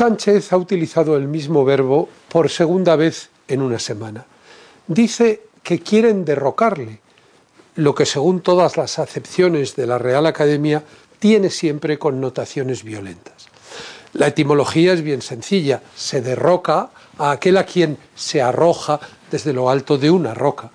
Sánchez ha utilizado el mismo verbo por segunda vez en una semana. Dice que quieren derrocarle, lo que según todas las acepciones de la Real Academia tiene siempre connotaciones violentas. La etimología es bien sencilla, se derroca a aquel a quien se arroja desde lo alto de una roca.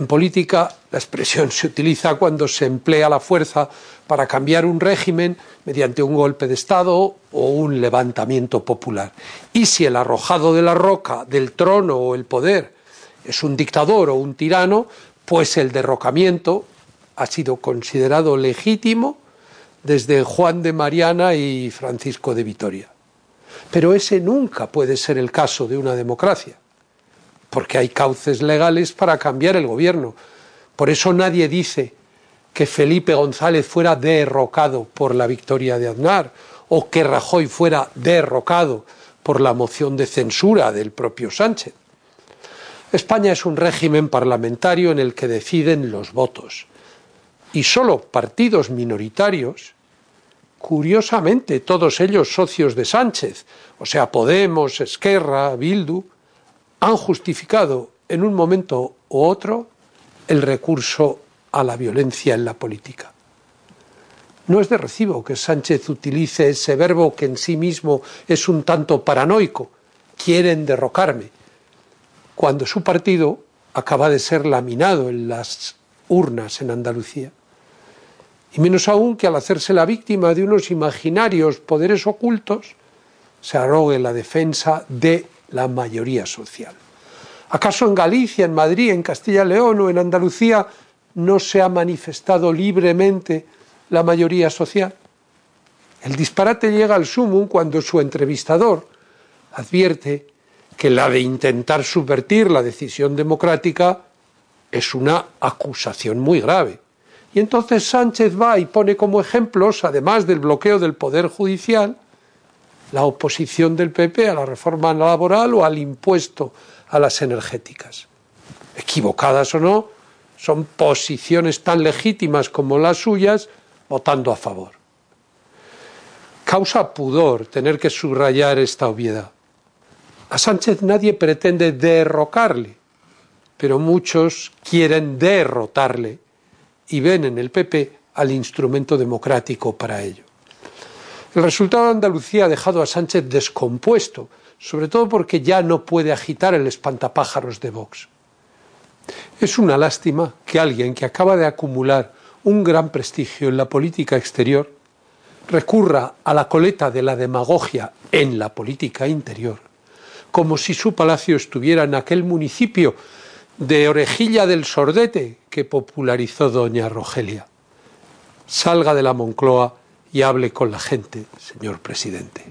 En política la expresión se utiliza cuando se emplea la fuerza para cambiar un régimen mediante un golpe de Estado o un levantamiento popular. Y si el arrojado de la roca, del trono o el poder es un dictador o un tirano, pues el derrocamiento ha sido considerado legítimo desde Juan de Mariana y Francisco de Vitoria. Pero ese nunca puede ser el caso de una democracia, porque hay cauces legales para cambiar el gobierno. Por eso nadie dice que Felipe González fuera derrocado por la victoria de Aznar o que Rajoy fuera derrocado por la moción de censura del propio Sánchez. España es un régimen parlamentario en el que deciden los votos y solo partidos minoritarios, curiosamente todos ellos socios de Sánchez, o sea, Podemos, Esquerra, Bildu, han justificado en un momento u otro el recurso a la violencia en la política. No es de recibo que Sánchez utilice ese verbo que en sí mismo es un tanto paranoico, quieren derrocarme, cuando su partido acaba de ser laminado en las urnas en Andalucía. Y menos aún que al hacerse la víctima de unos imaginarios poderes ocultos, se arrogue la defensa de la mayoría social. ¿Acaso en Galicia, en Madrid, en Castilla y León o en Andalucía no se ha manifestado libremente la mayoría social? El disparate llega al sumum cuando su entrevistador advierte que la de intentar subvertir la decisión democrática es una acusación muy grave. Y entonces Sánchez va y pone como ejemplos, además del bloqueo del Poder Judicial, la oposición del PP a la reforma laboral o al impuesto a las energéticas. Equivocadas o no, son posiciones tan legítimas como las suyas votando a favor. Causa pudor tener que subrayar esta obviedad. A Sánchez nadie pretende derrocarle, pero muchos quieren derrotarle y ven en el PP al instrumento democrático para ello. El resultado de Andalucía ha dejado a Sánchez descompuesto, sobre todo porque ya no puede agitar el espantapájaros de Vox. Es una lástima que alguien que acaba de acumular un gran prestigio en la política exterior recurra a la coleta de la demagogia en la política interior, como si su palacio estuviera en aquel municipio de Orejilla del Sordete que popularizó doña Rogelia. Salga de la Moncloa y hable con la gente, señor presidente.